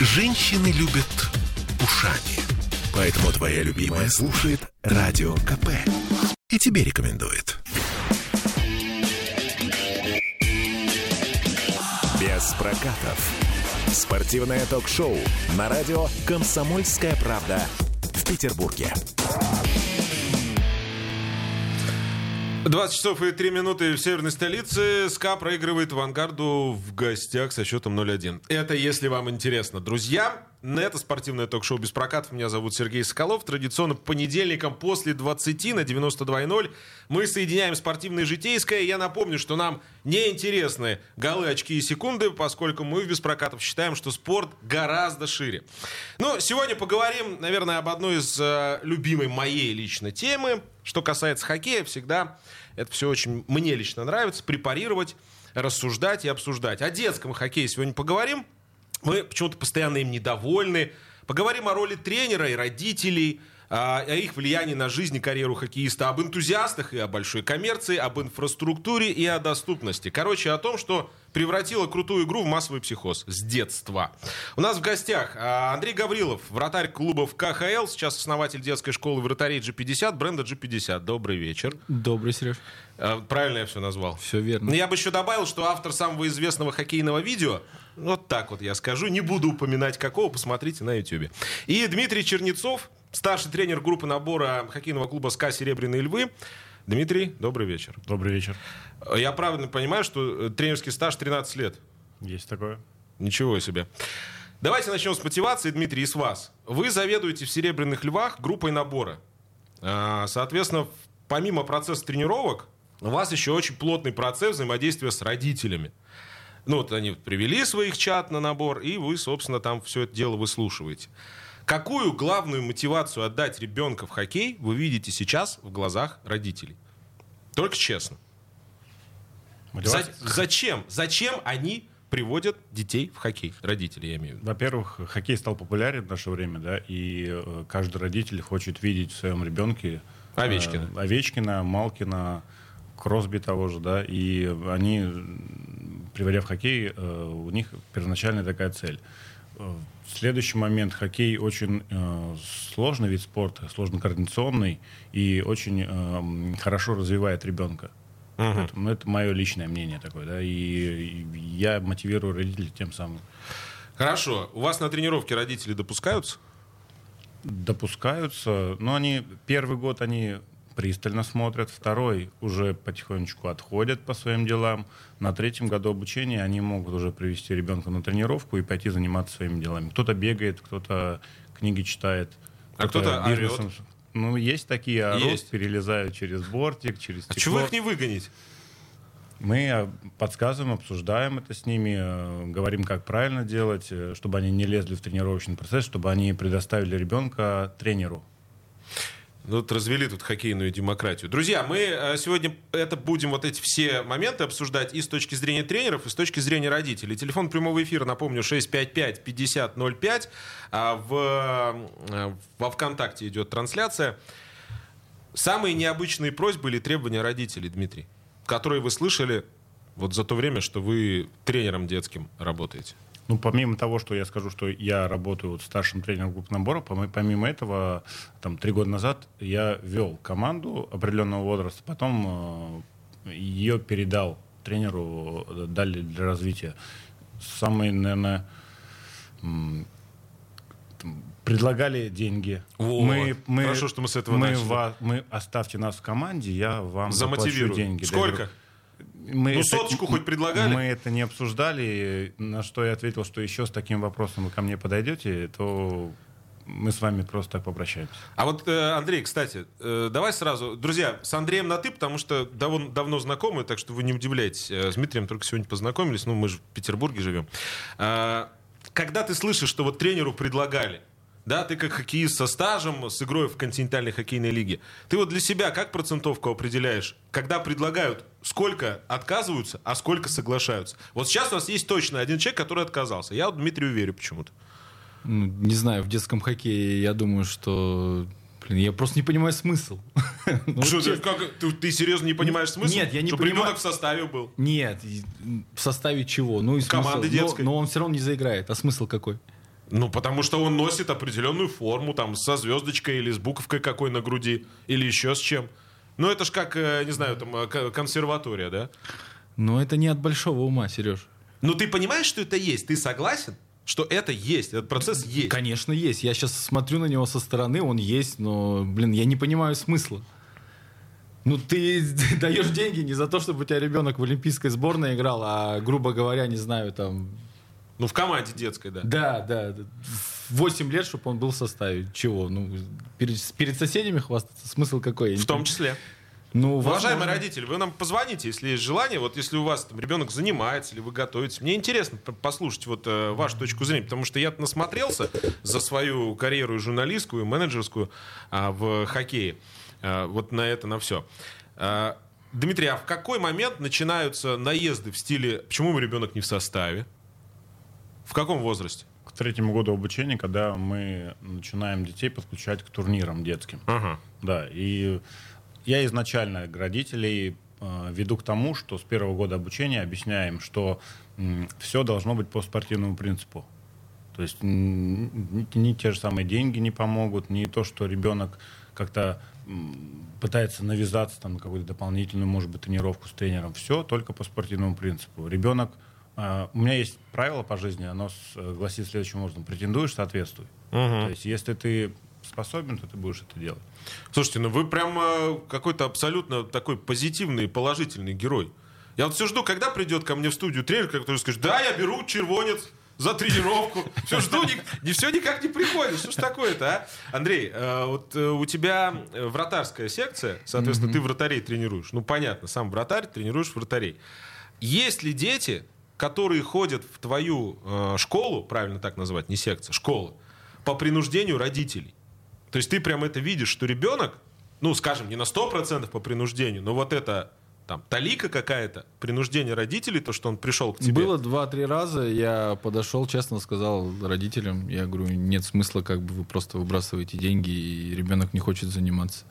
Женщины любят ушами. Поэтому твоя любимая слушает Радио КП. И тебе рекомендует. Без прокатов. Спортивное ток-шоу на радио «Комсомольская правда» в Петербурге. 20 часов и 3 минуты в северной столице. СКА проигрывает «Авангарду» в гостях со счетом 0-1. Это если вам интересно. Друзья, это спортивное ток-шоу «Без прокатов». Меня зовут Сергей Соколов. Традиционно по понедельникам после 20 на 92.0 мы соединяем спортивное и житейское. Я напомню, что нам не интересны голы, очки и секунды, поскольку мы в «Без прокатов» считаем, что спорт гораздо шире. Ну, сегодня поговорим, наверное, об одной из э, любимой моей лично темы. Что касается хоккея, всегда это все очень мне лично нравится. Препарировать, рассуждать и обсуждать. О детском хоккее сегодня поговорим. Мы почему-то постоянно им недовольны. Поговорим о роли тренера и родителей, о их влиянии на жизнь и карьеру хоккеиста, об энтузиастах и о большой коммерции, об инфраструктуре и о доступности. Короче, о том, что превратило крутую игру в массовый психоз с детства. У нас в гостях а, Андрей Гаврилов, вратарь клубов КХЛ, сейчас основатель детской школы вратарей G50, бренда G50. Добрый вечер. Добрый, Сереж. А, правильно я все назвал? Все верно. Я бы еще добавил, что автор самого известного хоккейного видео, вот так вот я скажу, не буду упоминать какого, посмотрите на YouTube. И Дмитрий Чернецов, старший тренер группы набора хоккейного клуба «СКА Серебряные львы». Дмитрий, добрый вечер. Добрый вечер. Я правильно понимаю, что э, тренерский стаж 13 лет? Есть такое. Ничего себе. Давайте начнем с мотивации, Дмитрий, и с вас. Вы заведуете в «Серебряных львах» группой набора. А, соответственно, помимо процесса тренировок, у вас еще очень плотный процесс взаимодействия с родителями. Ну, вот они привели своих чат на набор, и вы, собственно, там все это дело выслушиваете. Какую главную мотивацию отдать ребенка в хоккей вы видите сейчас в глазах родителей? Только честно. За- зачем? Зачем они приводят детей в хоккей? Родители, я имею в виду. Во-первых, хоккей стал популярен в наше время, да, и э, каждый родитель хочет видеть в своем ребенке э, Овечкина. Овечкина, Малкина, Кросби того же, да, и они, приводя в хоккей, э, у них первоначальная такая цель. Э, Следующий момент. Хоккей очень э, сложный вид спорта, сложно координационный и очень э, хорошо развивает ребенка. Поэтому, ну, это мое личное мнение такое, да, и, и я мотивирую родителей тем самым. Хорошо. У вас на тренировке родители допускаются? допускаются, но они первый год они пристально смотрят, второй уже потихонечку отходят по своим делам. На третьем году обучения они могут уже привести ребенка на тренировку и пойти заниматься своими делами. Кто-то бегает, кто-то книги читает, А кто-то бизнесом- орет. Ну, есть такие орут, Есть. перелезают через бортик, через А стекло. чего их не выгонить? Мы э, подсказываем, обсуждаем это с ними, э, говорим, как правильно делать, э, чтобы они не лезли в тренировочный процесс, чтобы они предоставили ребенка тренеру. Ну, вот развели тут хоккейную демократию. Друзья, мы э, сегодня это будем вот эти все моменты обсуждать и с точки зрения тренеров, и с точки зрения родителей. Телефон прямого эфира, напомню, 655-5005. А в, э, во ВКонтакте идет трансляция. Самые необычные просьбы или требования родителей, Дмитрий, которые вы слышали вот за то время, что вы тренером детским работаете? Ну, помимо того, что я скажу, что я работаю вот старшим тренером группы набора, помимо этого, там, три года назад я вел команду определенного возраста, потом э, ее передал тренеру, э, дали для развития. Самые, наверное, предлагали деньги. Вот. Хорошо, что мы с этого мы, начали. ва- мы оставьте нас в команде, я вам заплачу деньги. Сколько? говорю, мы Ну, это- соточку хоть предлагали? Мы это не обсуждали, на что я ответил, что еще с таким вопросом вы ко мне подойдете, то мы с вами просто так попрощаемся. А вот, э, Андрей, кстати, э, давай сразу. Друзья, с Андреем на «ты», потому что давно, давно знакомы, так что вы не удивляйтесь. Э, С Дмитрием только сегодня познакомились, ну, мы же в Петербурге живем. А, Когда ты слышишь, что вот тренеру предлагали, да, ты как хоккеист со стажем, с игрой в континентальной хоккейной лиге, ты вот для себя как процентовку определяешь? Когда предлагают, сколько отказываются, а сколько соглашаются? Вот сейчас у нас есть точно один человек, который отказался. Я вот Дмитрию верю почему-то. Ну, не знаю, в детском хоккее я думаю, что... Блин, я просто не понимаю смысл. Ну, Что, ты, как- ты, ты серьезно не понимаешь смысл? Нет, я не Чтобы понимаю. ребенок в составе был. Нет, в составе чего? Ну и смысл? Команды Но- детской. Но, он все равно не заиграет. А смысл какой? Ну, потому что он носит определенную форму, там, со звездочкой или с буковкой какой на груди, или еще с чем. Ну, это ж как, э, не знаю, там, э, консерватория, да? Но это не от большого ума, Сереж. Ну, ты понимаешь, что это есть? Ты согласен, что это есть, этот процесс есть? Конечно, есть. Я сейчас смотрю на него со стороны, он есть, но, блин, я не понимаю смысла. Ну, ты даешь деньги не за то, чтобы у тебя ребенок в олимпийской сборной играл, а, грубо говоря, не знаю, там... Ну, в команде детской, да. Да, да. 8 лет, чтобы он был в составе. Чего? Ну, перед, перед соседями хвастаться? Смысл какой? В том числе. Ну, Уважаемые возможно. родители, вы нам позвоните, если есть желание, вот если у вас там ребенок занимается или вы готовитесь. Мне интересно послушать вот э, вашу точку зрения, потому что я насмотрелся за свою карьеру и журналистскую, и менеджерскую а, в хоккее. А, вот на это, на все. А, Дмитрий, а в какой момент начинаются наезды в стиле «почему мой ребенок не в составе»? В каком возрасте? К третьему году обучения, когда мы начинаем детей подключать к турнирам детским. Ага. Да, и я изначально родителей э, веду к тому, что с первого года обучения объясняем, что все должно быть по спортивному принципу. То есть ни, ни те же самые деньги не помогут, ни то, что ребенок как-то пытается навязаться там, на какую-то дополнительную, может быть, тренировку с тренером. Все только по спортивному принципу. Ребенок... э, у меня есть правило по жизни, оно э, гласит следующим образом. Претендуешь, соответствуй. То есть если ты способен, то ты будешь это делать. Слушайте, ну вы прям какой-то абсолютно такой позитивный, положительный герой. Я вот все жду, когда придет ко мне в студию тренер, который скажет, да, я беру червонец за тренировку. Все жду, не, не все никак не приходит. Что ж такое-то, а? Андрей, э, вот э, у тебя вратарская секция, соответственно, ты вратарей тренируешь. Ну, понятно, сам вратарь, тренируешь вратарей. Есть ли дети, которые ходят в твою э, школу, правильно так называть, не секция, школа, по принуждению родителей? То есть ты прям это видишь, что ребенок, ну, скажем, не на 100% по принуждению, но вот это там талика какая-то, принуждение родителей, то, что он пришел к тебе. Было два-три раза, я подошел, честно сказал родителям, я говорю, нет смысла, как бы вы просто выбрасываете деньги, и ребенок не хочет заниматься.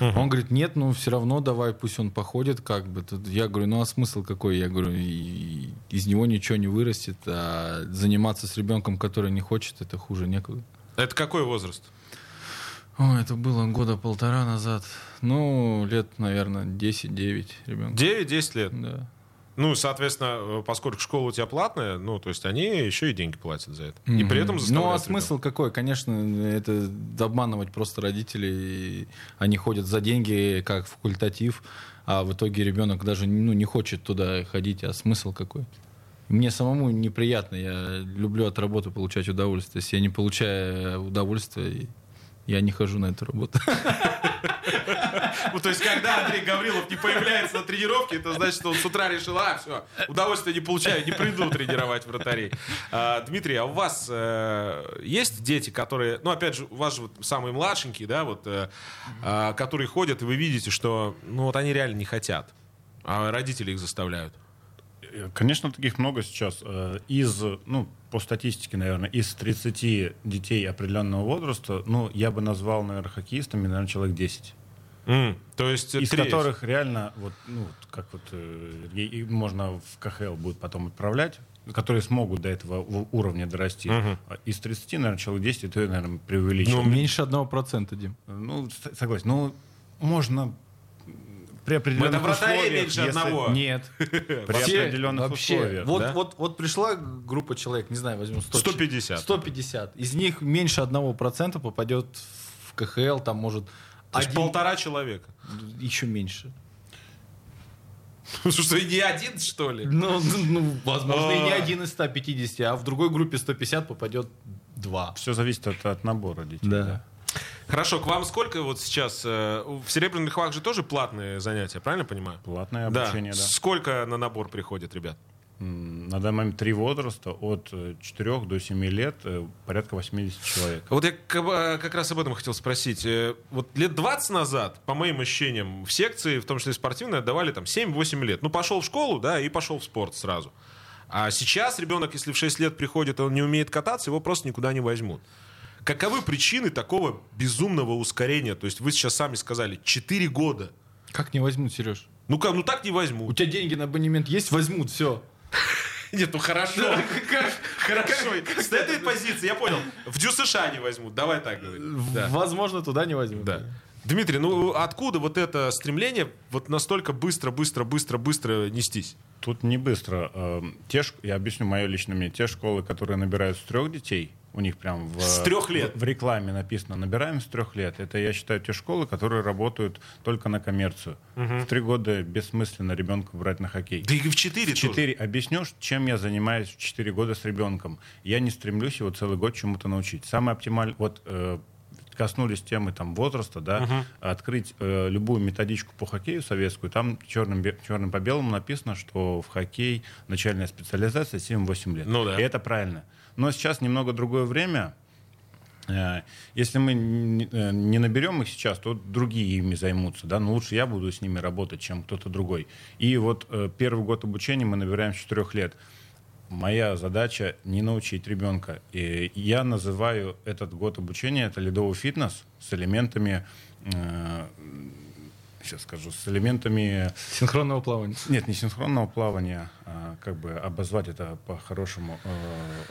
Он говорит, нет, ну все равно давай, пусть он походит, как бы. Тут Я говорю, ну а смысл какой? Я говорю, из него ничего не вырастет, а заниматься с ребенком, который не хочет, это хуже некуда. Это какой возраст? О, это было года полтора назад. Ну, лет, наверное, 10-9 ребенку. 9-10 лет. Да. Ну, соответственно, э, поскольку школа у тебя платная, ну, то есть они еще и деньги платят за это. И при этом Ну, а ребенка. смысл какой? Конечно, это обманывать просто родителей. Они ходят за деньги, как факультатив, а в итоге ребенок даже ну, не хочет туда ходить. А смысл какой? Мне самому неприятно. Я люблю от работы получать удовольствие. Если я не получаю удовольствия, я не хожу на эту работу. Ну, то есть, когда Андрей Гаврилов не появляется на тренировке, это значит, что он с утра решил, а, все, удовольствие не получаю, не приду тренировать вратарей. А, Дмитрий, а у вас э, есть дети, которые, ну, опять же, у вас же вот самые младшенькие, да, вот, э, а, которые ходят, и вы видите, что, ну, вот они реально не хотят, а родители их заставляют. Э, Конечно, таких много сейчас. Из, ну, по статистике, наверное, из 30 детей определенного возраста, ну, я бы назвал, наверное, хоккеистами, наверное, человек 10. М, То есть, Из треть. которых реально, вот, ну, как вот, э, можно в КХЛ будет потом отправлять, которые смогут до этого уровня дорасти. А Из 30, наверное, человек 10, это, наверное, преувеличено. Меньше одного процента, Дим. Ну, с- согласен. Ну, можно при Мы определенных вратарей условиях, меньше если- одного. Нет. При Все определенных вообще, условиях. Вот, да? вот, вот пришла группа человек, не знаю, возьмем 100, 150. 150. Из них меньше одного процента попадет в КХЛ, там может То есть один- полтора человека. еще меньше. Что, и не один, что ли? Ну, ну, ну, возможно, и не А. один из 150, а в другой группе 150 попадет два. Все зависит от, от набора детей. Да. Хорошо, к вам сколько вот сейчас... э, в Серебряных львах же тоже платные занятия, правильно понимаю? Платное обучение, да. Сколько на набор приходит, ребят? На данный момент три возраста, от 4 до 7 лет, э, порядка 80 человек. Вот я э, как раз об этом хотел спросить. Э, Вот лет 20 назад, по моим ощущениям, в секции, в том числе и спортивной, отдавали там 7-8 лет. Ну, пошел в школу, да, и пошел в спорт сразу. А сейчас ребенок, если в 6 лет приходит, и он не умеет кататься, его просто никуда не возьмут. Каковы причины такого безумного ускорения? То есть вы сейчас сами сказали, 4 года. Как не возьмут, Сереж? Ну как, ну так не У возьмут. тебя деньги на абонемент есть? Возьмут, все. Нет, ну хорошо. Хорошо. С этой позиции, я понял. В Дю США не возьмут. Давай так говорить. Да. Возможно, туда не возьмут. Да. Дмитрий, ну откуда вот это стремление вот настолько быстро, быстро, быстро, быстро нестись? Тут не быстро. Э, Те, я объясню мое личное мнение. Те школы, которые набирают с трех детей, у них прям в, С трех лет? в, в рекламе написано «набираем с трех лет». Это, я считаю, те школы, которые работают только на коммерцию. В три года бессмысленно ребенка брать на хоккей. Да и в 4 В четыре. Объясню, чем я занимаюсь в 4 года с ребенком. Я не стремлюсь его целый год чему-то научить. Самое оптимальное... Вот э, коснулись темы там, возраста, да, открыть э, любую методичку по хоккею советскую, там черным, черным по белому написано, что в хоккей начальная специализация 7-8 лет. Ну да. И это правильно. Но сейчас немного другое время. Э, Если мы не э, не наберем их сейчас, то другие ими займутся. Да? Но лучше я буду с ними работать, чем кто-то другой. И вот э, первый год обучения мы набираем с 4 лет. Моя задача не научить ребенка. И я называю этот год обучения это ледовый фитнес с элементами, э, сейчас скажу, с элементами Синхронного плавания. нет, не синхронного плавания, а как бы обозвать это по-хорошему, э,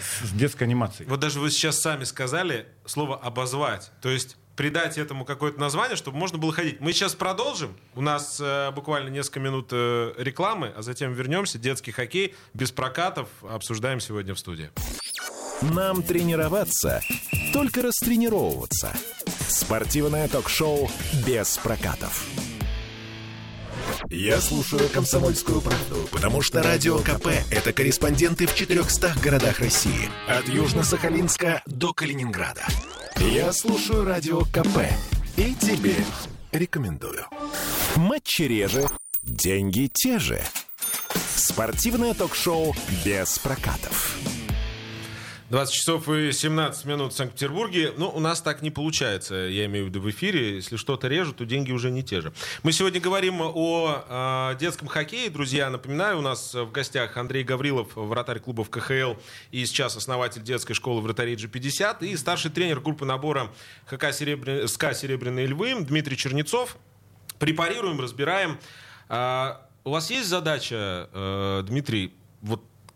с с детской анимацией. Вот даже вы сейчас сами сказали слово «обозвать». То есть придать этому какое-то название, чтобы можно было ходить. Мы сейчас продолжим. У нас э, буквально несколько минут э, рекламы, а затем вернемся. Детский хоккей без прокатов обсуждаем сегодня в студии. Нам тренироваться, только растренировываться. Спортивное ток-шоу без прокатов. Я слушаю «Комсомольскую правду», потому что «Радио КП» — это корреспонденты в 400 городах России. От Южно-Сахалинска до Калининграда. Я слушаю «Радио КП» и тебе рекомендую. Матчи реже, деньги те же. Спортивное ток-шоу без прокатов. 20 часов и 17 минут в Санкт-Петербурге. Ну, у нас так не получается, я имею в виду в эфире. Если что-то режут, то деньги уже не те же. Мы сегодня говорим о э, детском хоккее. Друзья, напоминаю, у нас в гостях Андрей Гаврилов, вратарь клубов КХЛ и сейчас основатель детской школы вратарей G50 и старший тренер группы набора ХК Серебря... СКА «Серебряные львы» Дмитрий Чернецов. Препарируем, разбираем. А, у вас есть задача, э, Дмитрий,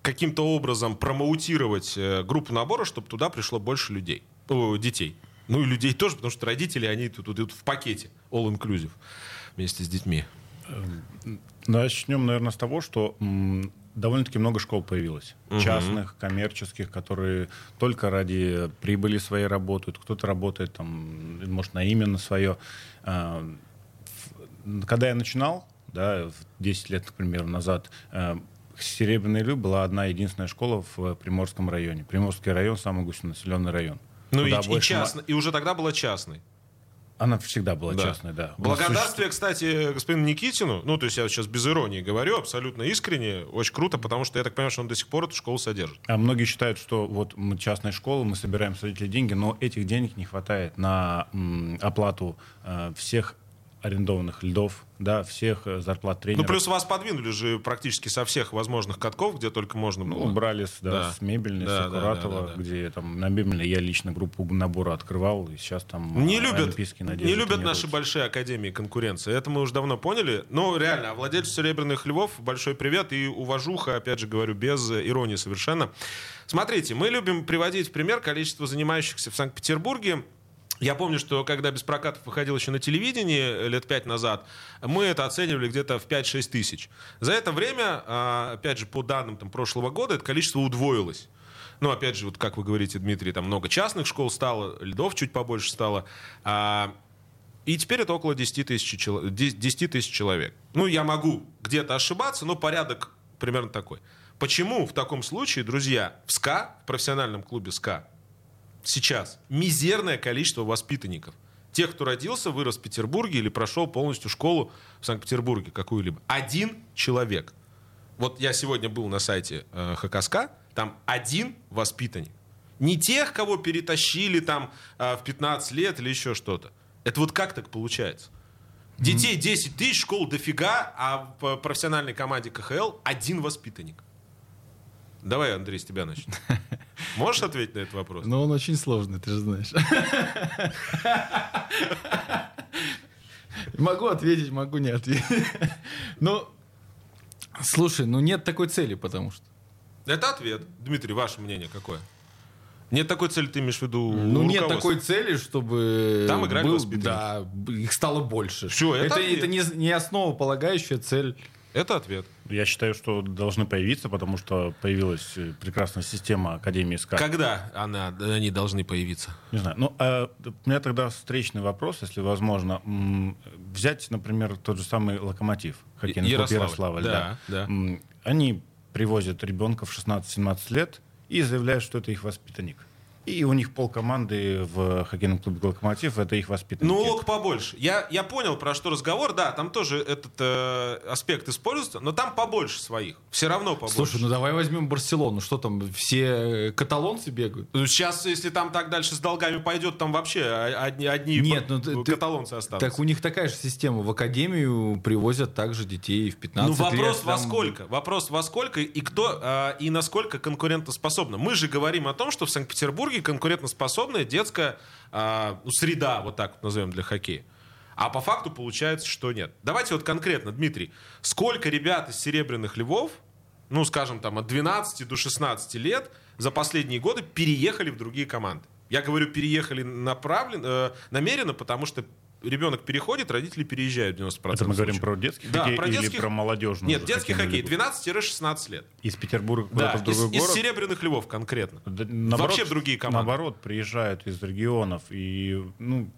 каким-то образом промоутировать э, группу набора, чтобы туда пришло больше людей, о, детей. Ну и людей тоже, потому что родители, они тут идут в пакете, all inclusive, вместе с детьми. Начнем, наверное, с того, что довольно-таки много школ появилось. Частных, коммерческих, которые только ради прибыли своей работают. Кто-то работает там, может, на имя на свое. В- Когда я начинал, да, в 10 лет, к примеру, назад, э, Серебряный Лю была одна единственная школа в Приморском районе. Приморский район самый густонаселенный район. Ну и, Куда и больше частно, и уже тогда была частной. Она всегда была Да. частной, да. Благодарствие, кстати, господину Никитину, ну, то есть я сейчас без иронии говорю, абсолютно искренне, очень круто, потому что я так понимаю, что он до сих пор эту школу содержит. А многие считают, что вот мы частная школа, мы собираем с родителей деньги, но этих денег не хватает на м, оплату э, всех арендованных льдов, да, всех э, зарплат Ну, тренеров. плюс вас подвинули же практически со всех возможных катков, где только можно Ну, было. брали с, да, Да. с мебельной, Да, с да, Аккуратова, да, да, да. где там на мебельной я лично группу набора открывал, и сейчас там Не э, любят, олимпийские надежды не любят наши большие академии конкуренции. Это мы уже давно поняли. Ну, реально, а владельцу «Серебряных львов» большой привет и уважуха, опять же говорю, без иронии совершенно. Смотрите, мы любим приводить в пример количество занимающихся в Санкт-Петербурге. Я помню, что когда без прокатов выходил еще на телевидении э, лет пять назад, мы это оценивали где-то в 5-6 тысяч. За это время, а, опять же, по данным там, прошлого года, это количество удвоилось. Ну, опять же, вот как вы говорите, Дмитрий, там много частных школ стало, льдов чуть побольше стало. А, и теперь это около 10 тысяч, чело- 10 тысяч человек. Ну, я могу где-то ошибаться, но порядок примерно такой. Почему в таком случае, друзья, в СКА, в профессиональном клубе СКА, сейчас мизерное количество воспитанников? Тех, кто родился, вырос в Петербурге или прошел полностью школу в Санкт-Петербурге какую-либо. Один человек. Вот я сегодня был на сайте э, ХКСК, там один воспитанник. Не тех, кого перетащили там э, в 15 лет или еще что-то. Это вот как так получается? Детей 10 тысяч, школ дофига, а в профессиональной команде КХЛ один воспитанник. Давай, Андрей, с тебя начнем. Можешь ответить на этот вопрос? Но он очень сложный, ты же знаешь. Могу ответить, могу не ответить. Ну, слушай, ну нет такой цели, потому что. Это ответ. Дмитрий, ваше мнение какое? Нет такой цели, ты имеешь в виду Ну, нет такой цели, чтобы... Там играли был- воспитанники. Да, их стало больше. Всё, это это, это не, не основополагающая цель. Это ответ. Я считаю, что должны появиться, потому что появилась э, прекрасная система Академии СКА. Когда она, они должны появиться? Не знаю. Ну, а у меня тогда встречный вопрос, если возможно. Взять, например, тот же самый «Локомотив», хоккейный Ярославль. Ярославль. Да, да. М, Они привозят ребенка в 16-17 лет и заявляют, что это их воспитанник. И у них полкоманды в хоккейном клубе «Локомотив» — это их воспитанники. Ну, лог побольше. Я, я понял, про что разговор. Да, там тоже этот э, аспект используется, но там побольше своих. Все равно побольше. Слушай, ну давай возьмем Барселону. Что там, все э, каталонцы бегают? Ну, Сейчас, если там так дальше с долгами пойдет, там вообще одни, одни Нет, ну ты- каталонцы останутся. Так у них такая же система. В академию привозят также детей в 15 Ну, вопрос лет. во там- сколько? Вопрос во сколько и кто а, и насколько конкурентоспособна. Мы же говорим о том, что в Санкт-Петербурге конкурентоспособная детская ну, среда, вот так вот назовем для хоккея. А по факту получается, что нет. Давайте вот конкретно, Дмитрий, сколько ребят из Серебряных Львов, ну, скажем, там, от 12 до 16 лет за последние годы переехали в другие команды? Я говорю, переехали направленно, э, намеренно, потому что ребенок переходит, родители переезжают в 90% Это мы говорим случаев. про детский Да, хоккей про или детский- про молодежный? Нет, детский хоккей лигу? 12-16 лет. Из Петербурга Да, куда-то в из, другой из город? Серебряных Львов конкретно. Да, наоборот, Вообще другие команды. Наоборот, приезжают из регионов. И, ну,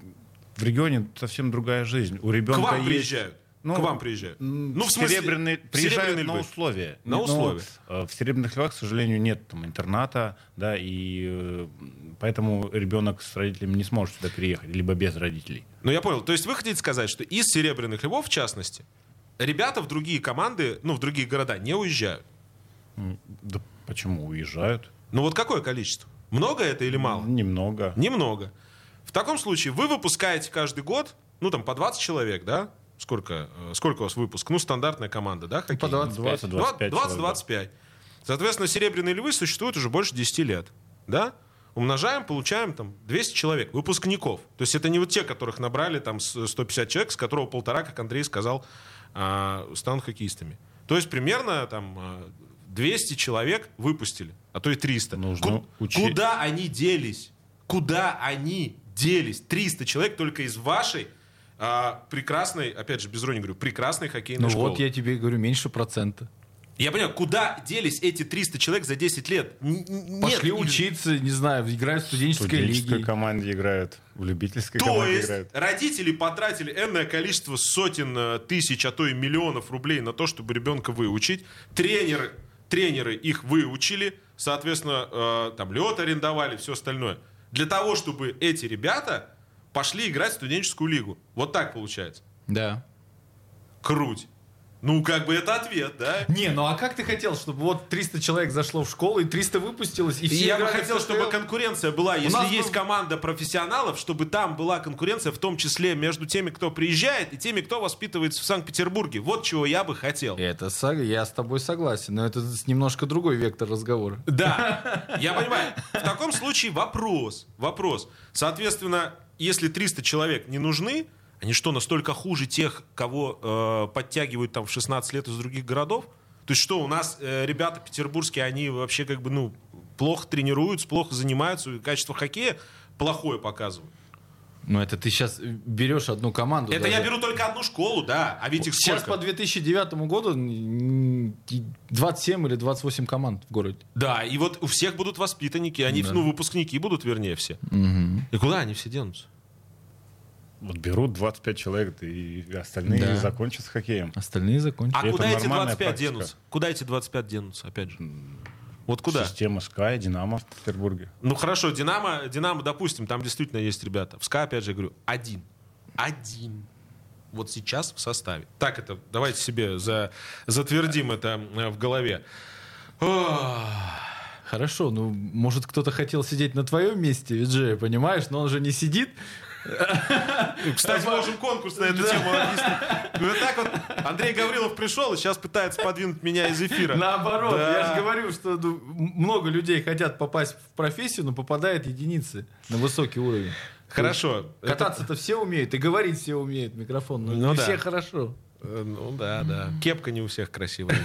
в регионе совсем другая жизнь. У К ребенка вам есть... приезжают. Ну, К вам приезжают. Ну, в смысле, серебряные, в приезжают Серебряные на условия. На Но, условия. э, в Серебряных Львах, к сожалению, нет там интерната, да, и э, поэтому ребенок с родителями не сможет сюда переехать, либо без родителей. Ну, я понял. То есть вы хотите сказать, что из Серебряных Львов, в частности, ребята в другие команды, ну, в другие города не уезжают? Да почему уезжают? Ну, вот какое количество? Много это или мало? Немного. Немного. В таком случае вы выпускаете каждый год, ну, там, по 20 человек, да? Сколько, э, сколько у вас выпуск? Ну, стандартная команда, да? По хоккейная? 25. 20-25 человек, 20-25. Соответственно, серебряные львы существуют уже больше 10 лет. Да? Умножаем, получаем там 200 человек, выпускников. То есть это не вот те, которых набрали там с- 150 человек, с которого полтора, как Андрей сказал, а, станут хоккеистами. То есть примерно там а, 200 человек выпустили, а то и 300. Нужно Ку- учи- Куда они делись? Куда они делись? 300 человек только из вашей а, прекрасной, опять же, без иронии говорю, прекрасной хоккейной Ну школы. вот я тебе говорю, меньше процента. Я понимаю, куда делись эти 300 человек за 10 лет? Н- Пошли нет, учиться, не знаю, играть в В студенческой студенческой лиге. команде играют, в любительской То команде есть играют. родители потратили энное количество сотен э, тысяч, а то и миллионов рублей на то, чтобы ребенка выучить. Тренеры, тренеры их выучили, соответственно, э, там лед арендовали, все остальное. Для того, чтобы эти ребята пошли играть в студенческую лигу. Вот так получается. Да. Круть. Ну, как бы это ответ, да? Не, ну а как ты хотел, чтобы вот 300 человек зашло в школу и 300 выпустилось, и И все я бы хотел, чтобы конкуренция была. Если нас есть был- команда профессионалов, чтобы там была конкуренция, в том числе между теми, кто приезжает, и теми, кто воспитывается в Санкт-Петербурге. Вот чего я бы хотел. Это я с тобой согласен, но это с- немножко другой вектор разговора. Да, я понимаю. В таком случае вопрос. Вопрос. Соответственно, если 300 человек не нужны, они что, настолько хуже тех, кого э, подтягивают там в 16 лет из других городов? То есть что, у нас э, ребята петербургские, они вообще как бы, ну, плохо тренируются, плохо занимаются, и качество хоккея плохое показывают. Ну это ты сейчас берешь одну команду. Это даже. я беру только одну школу, да, а ведь их Сейчас сколько? по 2009 году м, 27 или 28 команд в городе. Да, и вот у всех будут воспитанники, они, Да. ну, выпускники будут, вернее, все. И куда они все денутся? Вот берут 25 человек, и остальные Да. закончат с хоккеем. Остальные закончили. А Это куда эти нормальная 25 практика. денутся? Куда эти 25 денутся, опять же? Вот куда? Система Sky, Динамо в Петербурге. Ну хорошо, Динамо, Динамо, допустим, там действительно есть ребята. В СКА, опять же, я говорю, один. Один. Вот сейчас в составе. Так это, давайте себе за, затвердим это э, в голове. Хорошо, ну, может, кто-то хотел сидеть на твоем месте, Виджея, понимаешь, но он же не сидит. Кстати, можем конкурс на эту тему объяснить. Ну, вот так вот Андрей Гаврилов пришел и сейчас пытается подвинуть меня из эфира. Наоборот, Да. я же говорю, что ну, много людей хотят попасть в профессию, но попадают единицы на высокий уровень. Хорошо. Это- Кататься-то все умеют, и говорить все умеют, микрофон. Ну, Ну не да. все хорошо. Э, ну да, да. Кепка не у всех красивая.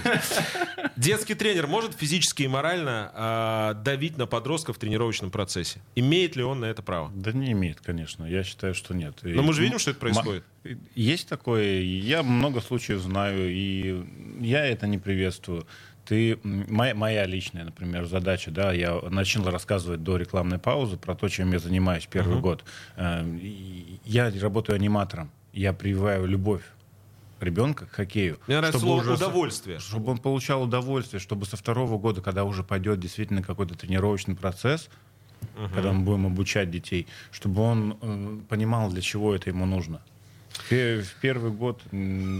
Детский тренер может физически и морально э, давить на подростков в тренировочном процессе? Имеет ли он на это право? Да не имеет, конечно. Я считаю, что нет. Но мы же видим, что это происходит. Есть такое. Я много случаев знаю, и я это не приветствую. Ты, моя, моя личная, например, задача, да, я начал рассказывать до рекламной паузы про то, чем я занимаюсь первый uh-huh. год. Э, я работаю аниматором, я прививаю любовь ребенка к хоккею. Мне нравится слово уже, удовольствие. Чтобы он получал удовольствие, чтобы со второго года, когда уже пойдет действительно какой-то тренировочный процесс, uh-huh. когда мы будем обучать детей, чтобы он э, понимал, для чего это ему нужно. В первый год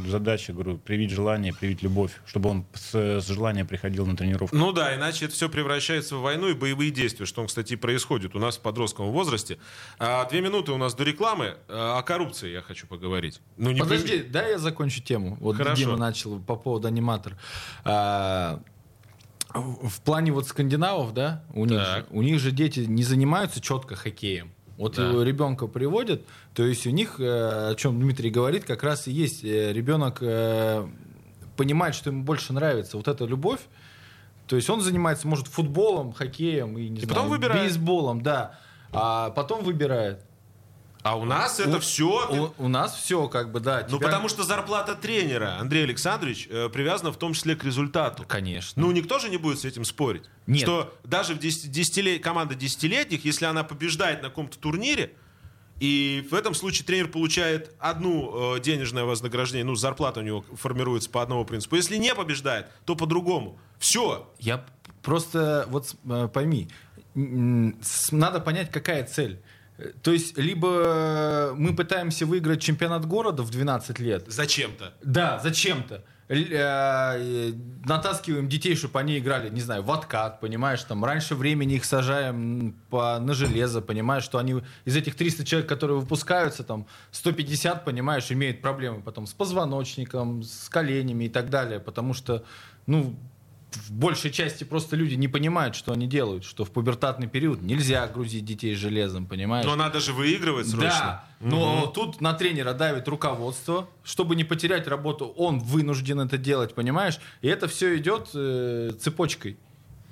задача, говорю, привить желание, привить любовь, чтобы он с, с желания приходил на тренировку. Ну да, иначе это все превращается в войну и боевые действия, что, кстати, происходит у нас в подростковом возрасте. А, две минуты у нас до рекламы. А, о коррупции я хочу поговорить. Ну, не Подожди, при... дай я закончу тему. Вот Хорошо. Дима начал по поводу аниматора. А, в плане вот скандинавов, да, у них, же, у них же дети не занимаются четко хоккеем. Вот да. ребенка приводят, то есть у них, э, о чем Дмитрий говорит, как раз и есть э, ребенок э, понимает, что ему больше нравится вот эта любовь. То есть он занимается, может, футболом, хоккеем и, не и знаю, потом выбирает. бейсболом, да. А потом выбирает. А у нас это все... У, у нас все, как бы, да. Ну, тебя... потому что зарплата тренера, Андрей Александрович, э, привязана в том числе к результату. Конечно. Ну, никто же не будет с этим спорить. Нет. Что даже в 10, 10 команда десятилетних, если она побеждает на каком-то турнире, и в этом случае тренер получает одну э, денежное вознаграждение, ну, зарплата у него формируется по одному принципу. Если не побеждает, то по-другому. Все. Я просто, вот э, пойми, надо понять, какая цель. То есть, либо мы пытаемся выиграть чемпионат города в 12 лет. Зачем-то. Да, зачем-то. Э, натаскиваем детей, чтобы они играли, не знаю, в откат, понимаешь, там раньше времени их сажаем по, на железо, понимаешь, что они из этих 300 человек, которые выпускаются, там 150, понимаешь, имеют проблемы потом с позвоночником, с коленями и так далее, потому что, ну, в большей части просто люди не понимают, что они делают, что в пубертатный период нельзя грузить детей железом, понимаешь? Но надо же выигрывать срочно. Да, но угу. тут на тренера давит руководство, чтобы не потерять работу, он вынужден это делать, понимаешь? И это все идет э, цепочкой.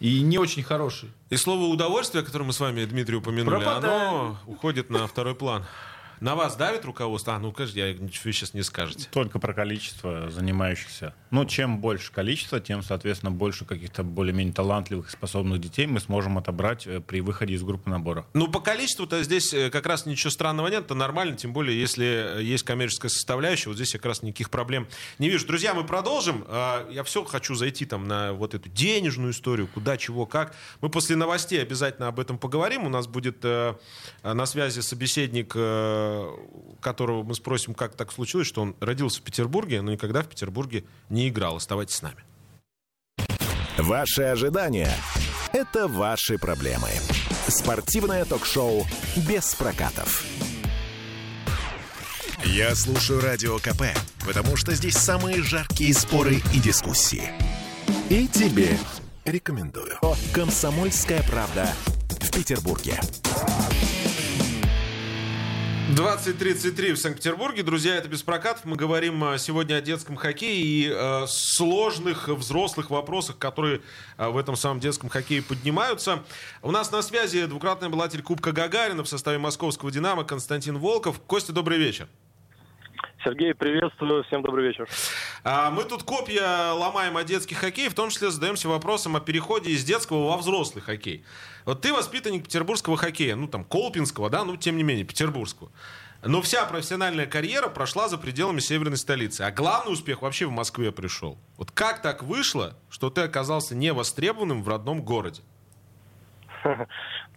И не очень хороший. И слово удовольствие, которое мы с вами, Дмитрий, упомянули, Пропадаем. оно уходит на второй план. На вас давит руководство? А, ну, кажется, я ничего сейчас не скажете. Только про количество занимающихся. Ну, чем больше количество, тем, соответственно, больше каких-то более-менее талантливых и способных детей мы сможем отобрать э, при выходе из группы набора. Ну, по количеству-то здесь э, как раз ничего странного нет, это нормально, тем более, если э, есть коммерческая составляющая, вот здесь как раз никаких проблем не вижу. Друзья, мы продолжим. А, я все хочу зайти там на вот эту денежную историю, куда, чего, как. Мы после новостей обязательно об этом поговорим. У нас будет на связи собеседник которого мы спросим, как так случилось, что он родился в Петербурге, но никогда в Петербурге не играл. Оставайтесь с нами. Ваши ожидания – это ваши проблемы. Спортивное ток-шоу «Без прокатов». Я слушаю Радио КП, потому что здесь самые жаркие споры и дискуссии. И тебе рекомендую. «Комсомольская правда» в Петербурге. 20.33 в Санкт-Петербурге. Друзья, это без прокатов. Мы говорим а, сегодня о детском хоккее и э, сложных взрослых вопросах, которые э, в этом самом детском хоккее поднимаются. У нас на связи двукратный обладатель Кубка Гагарина в составе московского «Динамо» Константин Волков. Костя, добрый вечер. Сергей, приветствую, всем добрый вечер. А, мы тут копья ломаем о детский хоккей, в том числе задаемся вопросом о переходе из детского во взрослый хоккей. Вот ты воспитанник петербургского хоккея, ну там Колпинского, да, ну тем не менее петербургского. Но вся профессиональная карьера прошла за пределами северной столицы. А главный успех вообще в Москве пришел. Вот как так вышло, что ты оказался невостребованным в родном городе?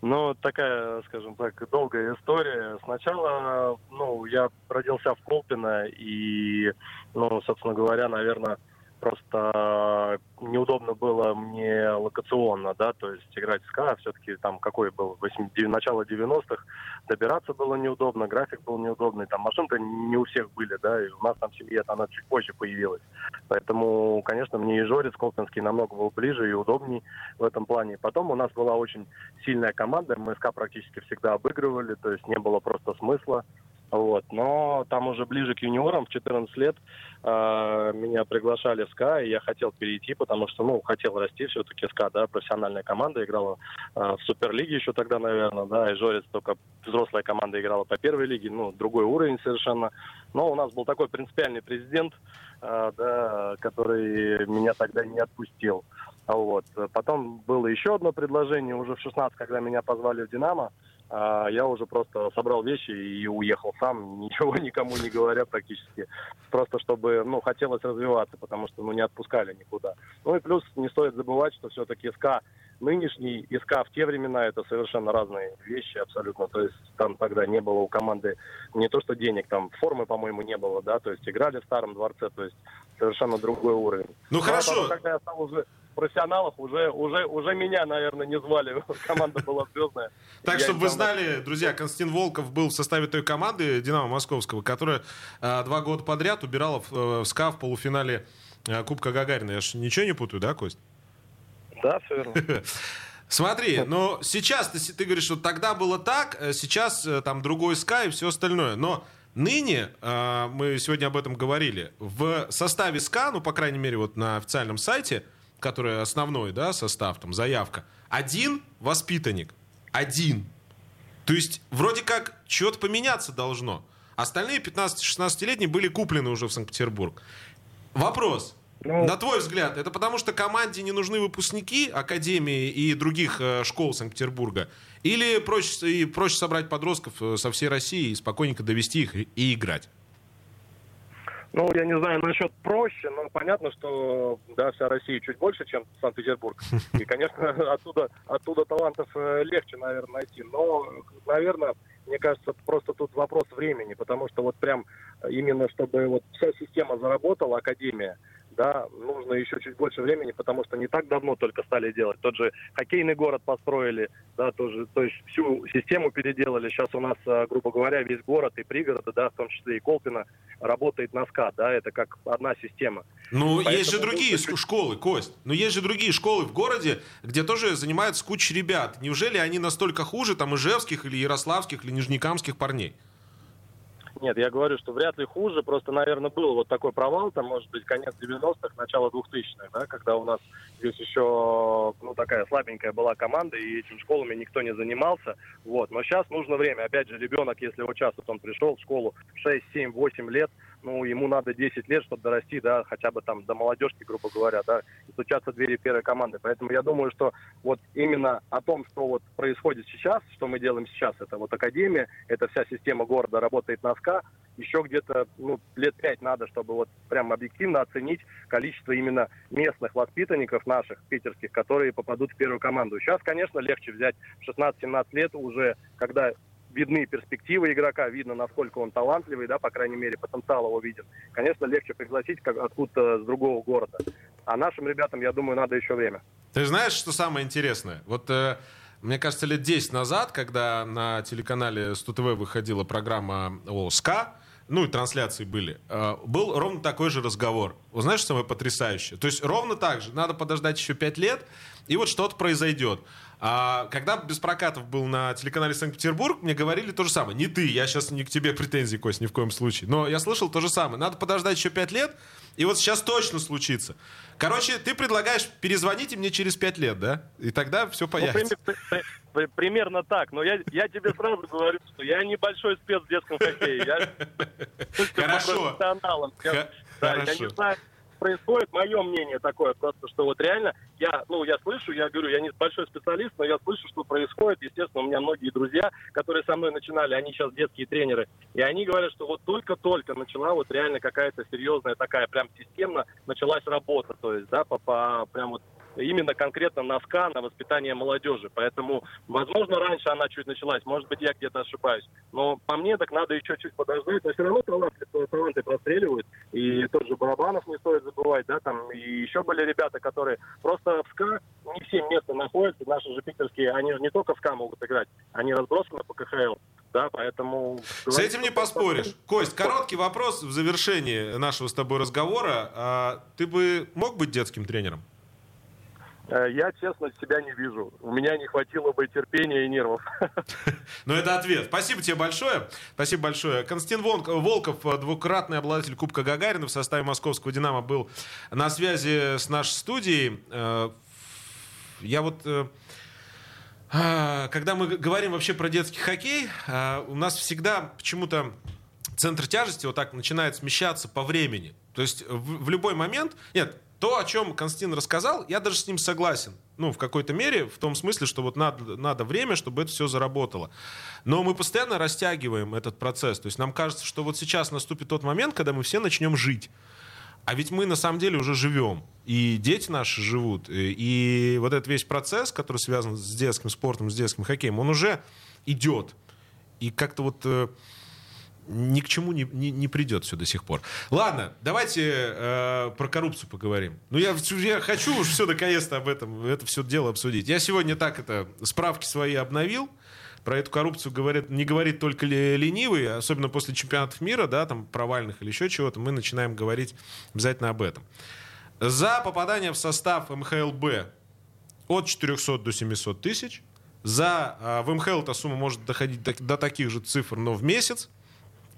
Ну, такая, скажем так, долгая история. Сначала, ну, я родился в Колпино, и, ну, собственно говоря, наверное, просто неудобно было мне локационно, да, то есть играть в СКА, все-таки там какой был, 8, начало 90-х, добираться было неудобно, график был неудобный, там машинка не у всех были, да, и у нас там семья, она чуть позже появилась. Поэтому, конечно, мне Ижорец Колпинский намного был ближе и удобней в этом плане. Потом у нас была очень сильная команда, мы СКА практически всегда обыгрывали, то есть не было просто смысла Вот. Но там уже ближе к юниорам, в 14 лет, э, меня приглашали в СКА, и я хотел перейти, потому что, ну, хотел расти все-таки СКА, да, профессиональная команда играла э, в Суперлиге еще тогда, наверное, да, Ижорец только взрослая команда играла по первой лиге, ну, другой уровень совершенно. Но у нас был такой принципиальный президент, э, да, который меня тогда не отпустил. Вот. Потом было еще одно предложение уже в 16, когда меня позвали в «Динамо», я уже просто собрал вещи и уехал сам, ничего никому не говоря практически. Просто чтобы, ну, хотелось развиваться, потому что, ну, не отпускали никуда. Ну и плюс не стоит забывать, что все-таки СК нынешний и СК в те времена это совершенно разные вещи абсолютно. То есть там тогда не было у команды не то что денег, там формы, по-моему, не было, да, то есть играли в старом дворце, то есть совершенно другой уровень. Ну, ну хорошо. А потом, когда я стал уже профессионалов уже, уже, уже меня, наверное, не звали. Команда была звездная. Так, чтобы вы знали, друзья, Константин Волков был в составе той команды «Динамо Московского», которая э, два года подряд убирала в, э, СКА в полуфинале э, Кубка Гагарина. Я же ничего не путаю, да, Кость? Да, все верно. Смотри, но сейчас ты, ты говоришь, что тогда было так, э, сейчас там другой СКА и все остальное. Но Ныне, э, мы сегодня об этом говорили, в составе СКА, ну, по крайней мере, вот на официальном сайте, который основной, да, состав, там, заявка, один воспитанник. Один. То есть, вроде как, что-то поменяться должно. Остальные 15-16-летние были куплены уже в Санкт-Петербург. Вопрос. Ну, На твой взгляд, это потому что команде не нужны выпускники Академии и других э, школ Санкт-Петербурга? Или проще, и проще собрать подростков э, со всей России и спокойненько довести их и играть? Ну, я не знаю насчет проще, но понятно, что да, вся Россия чуть больше, чем Санкт-Петербург. И, конечно, оттуда, оттуда талантов э, легче, наверное, найти. Но, наверное, мне кажется, просто тут вопрос времени, потому что вот прям именно чтобы вот вся система заработала, Академия, да, нужно еще чуть больше времени, потому что не так давно только стали делать. Тот же хоккейный город построили, да, тоже, то есть всю систему переделали. Сейчас у нас, а, грубо говоря, весь город и пригороды, да, в том числе и Колпина, работает на СКА, да, это как одна система. Ну, Поэтому есть же другие чуть... школы, Кость. Но есть же другие школы в городе, где тоже занимаются куча ребят. Неужели они настолько хуже там ижевских или ярославских или нижнекамских парней? Нет, я говорю, что вряд ли хуже, просто, наверное, был вот такой провал, там, может быть, конец 90-х, начало 2000-х, да, когда у нас здесь еще, ну, такая слабенькая была команда, и этими школами никто не занимался, вот, но сейчас нужно время, опять же, ребенок, если вот сейчас вот он пришел в школу 6, 7, 8 лет, ну, ему надо 10 лет, чтобы дорасти, да, хотя бы там до молодежки, грубо говоря, да, и стучаться в двери первой команды. Поэтому я думаю, что вот именно о том, что вот происходит сейчас, что мы делаем сейчас, это вот академия, это вся система города работает на СКА, еще где-то ну, лет пять надо, чтобы вот прям объективно оценить количество именно местных воспитанников наших, питерских, которые попадут в первую команду. Сейчас, конечно, легче взять в 16-17 лет уже, когда видны перспективы игрока, видно, насколько он талантливый, да, по крайней мере, потенциал его виден. Конечно, легче пригласить как откуда-то с другого города. А нашим ребятам, я думаю, надо еще время. Ты знаешь, что самое интересное? Вот э, мне кажется, лет 10 назад, когда на телеканале СТУ-ТВ выходила программа о СКА, ну и трансляции были, э, был ровно такой же разговор. Вы знаешь, что самое потрясающее? То есть ровно так же. Надо подождать еще 5 лет, и вот что-то произойдет. А, когда без прокатов был на телеканале Санкт-Петербург, мне говорили то же самое. Не ты, я сейчас не к тебе претензий, Кость, ни в коем случае. Но я слышал то же самое. Надо подождать еще пять лет, и вот сейчас точно случится. Короче, ты предлагаешь перезвоните мне через пять лет, да? И тогда все ну, появится. Ну, примерно так. Но я, я тебе сразу говорю, что я небольшой спец в детском хоккее. Я Хорошо. Я, да, я не знаю, происходит, мое мнение такое, просто что вот реально, я, ну, я слышу, я говорю, я не большой специалист, но я слышу, что происходит, естественно, у меня многие друзья, которые со мной начинали, они сейчас детские тренеры, и они говорят, что вот только-только начала вот реально какая-то серьезная такая прям системно началась работа, то есть, да, по, по прям вот именно конкретно на СКА, на воспитание молодежи. Поэтому, возможно, раньше она чуть началась, может быть, я где-то ошибаюсь. Но по мне так надо еще чуть подождать. Но все равно таланты, таланты простреливают. И тот же Барабанов не стоит забывать, да, там и еще были ребята, которые просто в СКА не все места находятся. Наши же питерские, они же не только в СКА могут играть, они разбросаны по КХЛ. Да, поэтому... С этим не поспоришь. Кость, короткий вопрос в завершении нашего с тобой разговора. А, ты бы мог быть детским тренером? Э, я, честно, себя не вижу. У меня не хватило бы терпения и нервов. Ну, это ответ. Спасибо тебе большое. Спасибо большое. Константин Волков, двукратный обладатель Кубка Гагарина в составе московского «Динамо» был на связи с нашей студией. Э, я вот... Э, а, когда мы говорим вообще про детский хоккей, у нас всегда почему-то центр тяжести вот так начинает смещаться по времени. То есть в, в любой момент... Нет, то, о чем Константин рассказал, я даже с ним согласен. Ну, в какой-то мере, в том смысле, что вот надо, надо время, чтобы это все заработало. Но мы постоянно растягиваем этот процесс. То есть нам кажется, что вот сейчас наступит тот момент, когда мы все начнем жить. А ведь мы на самом деле уже живем. И дети наши живут. И вот этот весь процесс, который связан с детским спортом, с детским хоккеем, он уже идет. И как-то вот э, ни к чему не, не, не придет все до сих пор. Ладно, давайте э, про коррупцию поговорим. Ну, я, я хочу уж все наконец-то об этом, это все дело обсудить. Я сегодня так это, справки свои обновил. Про эту коррупцию говорит, не говорит только ленивый, особенно после чемпионатов мира, да, там, провальных или еще чего-то, мы начинаем говорить обязательно об этом. За попадание в состав МХЛБ от 400 до 700 тысяч. За, э, в МХЛ эта сумма может доходить до, до таких же цифр, но в месяц.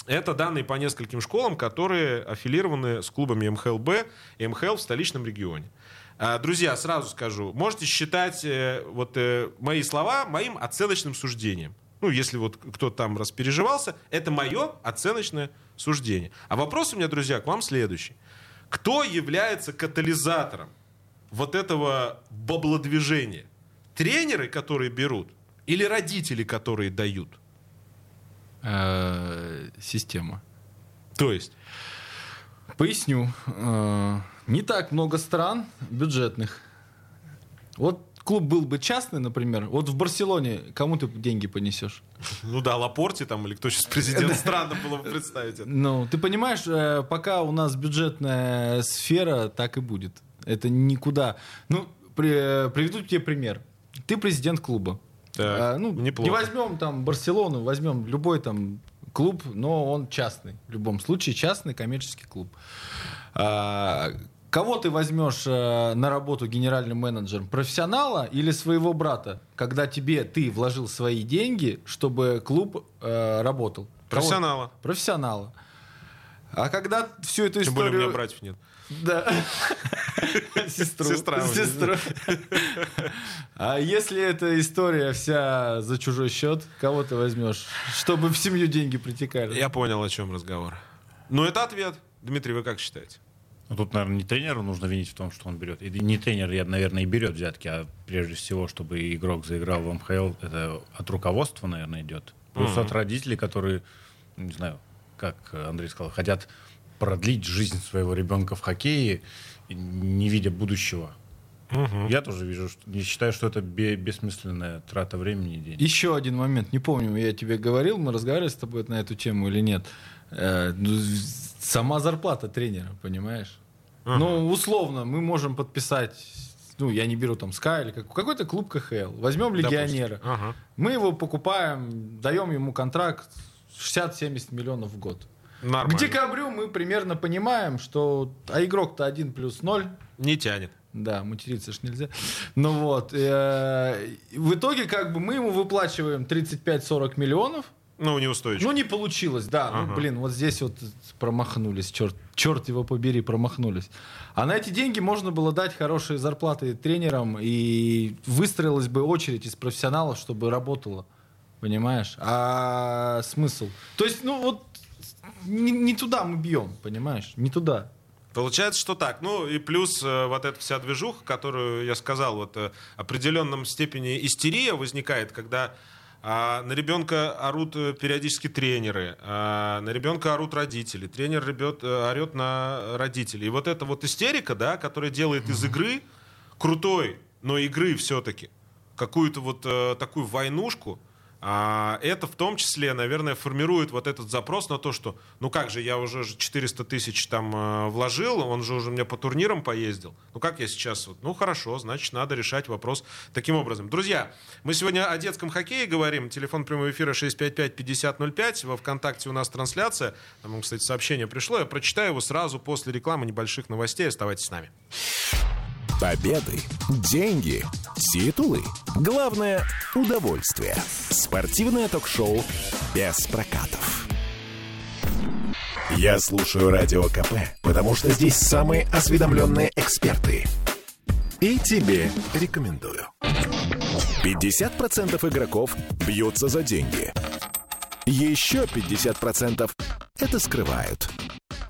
Это данные по нескольким школам, которые аффилированы с клубами МХЛБ и МХЛ в столичном регионе. А, друзья, сразу скажу, можете считать э, вот э, мои слова моим оценочным суждением. Ну, если вот кто-то там распереживался, это мое оценочное суждение. А вопрос у меня, друзья, к вам следующий. Кто является катализатором вот этого баблодвижения? Тренеры, которые берут, или родители, которые дают? Э, система. То есть? Поясню. Э, не так много стран бюджетных. Вот клуб был бы частный, например, вот в Барселоне кому ты деньги понесешь? Ну да, Лапорте там или кто сейчас президент, странно было бы представить это. Ну, ты понимаешь, э, пока у нас бюджетная сфера, так и будет. Это никуда. Ну, при, приведу тебе пример. Ты президент клуба. Так, а, ну, неплохо. Не возьмем там Барселону, возьмем любой там клуб, но он частный. В любом случае частный коммерческий клуб. А, кого ты возьмешь а, на работу генеральным менеджером? Профессионала или своего брата? Когда тебе ты вложил свои деньги, чтобы клуб а, работал. Профессионала. Кого? Профессионала. А когда всю эту Тем историю... более у меня братьев нет. Да. Сестру. Сестра. Сестру. А если эта история вся за чужой счет, кого ты возьмешь, чтобы в семью деньги притекали? Я понял, о чем разговор. Ну, это ответ. Дмитрий, вы как считаете? Ну, тут, наверное, не тренеру нужно винить в том, что он берет. И не тренер, я, наверное, и берет взятки, а прежде всего, чтобы игрок заиграл в МХЛ, это от руководства, наверное, идет. Плюс mm-hmm. от родителей, которые, не знаю, как Андрей сказал, хотят продлить жизнь своего ребенка в хоккее, не видя будущего. Угу. Я тоже вижу, что не считаю, что это бессмысленная трата времени и денег. Еще один момент. Не помню, я тебе говорил, мы разговаривали с тобой на эту тему или нет. Э, ну, сама зарплата тренера, понимаешь? Угу. Ну, условно, мы можем подписать ну, я не беру там Sky или как, какой-то клуб КХЛ. Возьмем легионера. Ага. Мы его покупаем, даем ему контракт 60-70 миллионов в год. Нормально. К декабрю мы примерно понимаем, что а игрок-то один плюс ноль. Не тянет. Да, материться ж нельзя. Ну вот. Э, в итоге как бы мы ему выплачиваем 35-40 миллионов. Ну, неустойчиво. Ну, не получилось, да. Ну, ага. Ну, блин, вот здесь вот промахнулись, черт, черт его побери, промахнулись. А на эти деньги можно было дать хорошие зарплаты тренерам, и выстроилась бы очередь из профессионалов, чтобы работало. Понимаешь? А смысл? То есть, ну вот не, не туда мы бьем, понимаешь? Не туда. Получается, что так. Ну и плюс э, вот эта вся движуха, которую я сказал, вот э, определенном степени истерия возникает, когда а, на ребенка орут э, периодически тренеры, а, на ребенка орут родители, тренер ребет, э, орет на родителей. И вот эта вот истерика, да, которая делает из игры крутой, но игры все-таки какую-то вот э, такую войнушку, а это в том числе, наверное, формирует вот этот запрос на то, что, ну как же, я уже 400 тысяч там э, вложил, он же уже мне по турнирам поездил. Ну как я сейчас? Вот, ну хорошо, значит, надо решать вопрос таким образом. Друзья, мы сегодня о детском хоккее говорим. Телефон прямого эфира 655-5005. Во ВКонтакте у нас трансляция. Там, кстати, сообщение пришло. Я прочитаю его сразу после рекламы небольших новостей. Оставайтесь с нами. Победы, деньги, титулы. Главное – удовольствие. Спортивное ток-шоу без прокатов. Я слушаю Радио КП, потому что здесь самые осведомленные эксперты. И тебе рекомендую. 50% игроков бьются за деньги. Еще 50% это скрывают.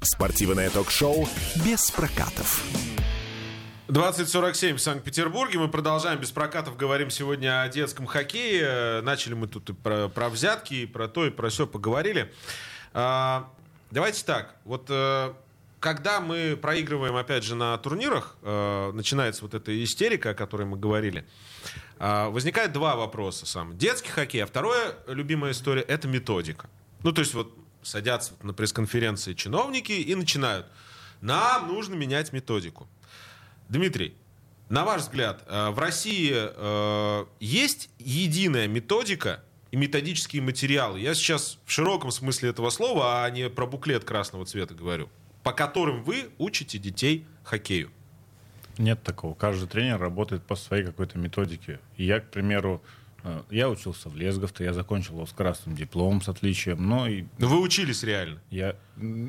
Спортивное ток-шоу без прокатов. 2047 в Санкт-Петербурге. Мы продолжаем без прокатов. Говорим сегодня о детском хоккее. Начали мы тут и про, про взятки, и про то, и про все поговорили. А, давайте так. Вот э, когда мы проигрываем, опять же, на турнирах, э, начинается вот эта истерика, о которой мы говорили, э, возникает два вопроса. Сам. Детский хоккей, а второе, любимая история, это методика. Ну, то есть вот садятся на пресс-конференции чиновники и начинают. Нам нужно менять методику. Дмитрий, на ваш взгляд, э, в России э, есть единая методика и методические материалы? Я сейчас в широком смысле этого слова, а не про буклет красного цвета говорю, по которым вы учите детей хоккею. Нет такого. Каждый тренер работает по своей какой-то методике. Я, к примеру, я учился в Лесговто, я закончил его с красным дипломом, с отличием. Но и но вы учились реально? Я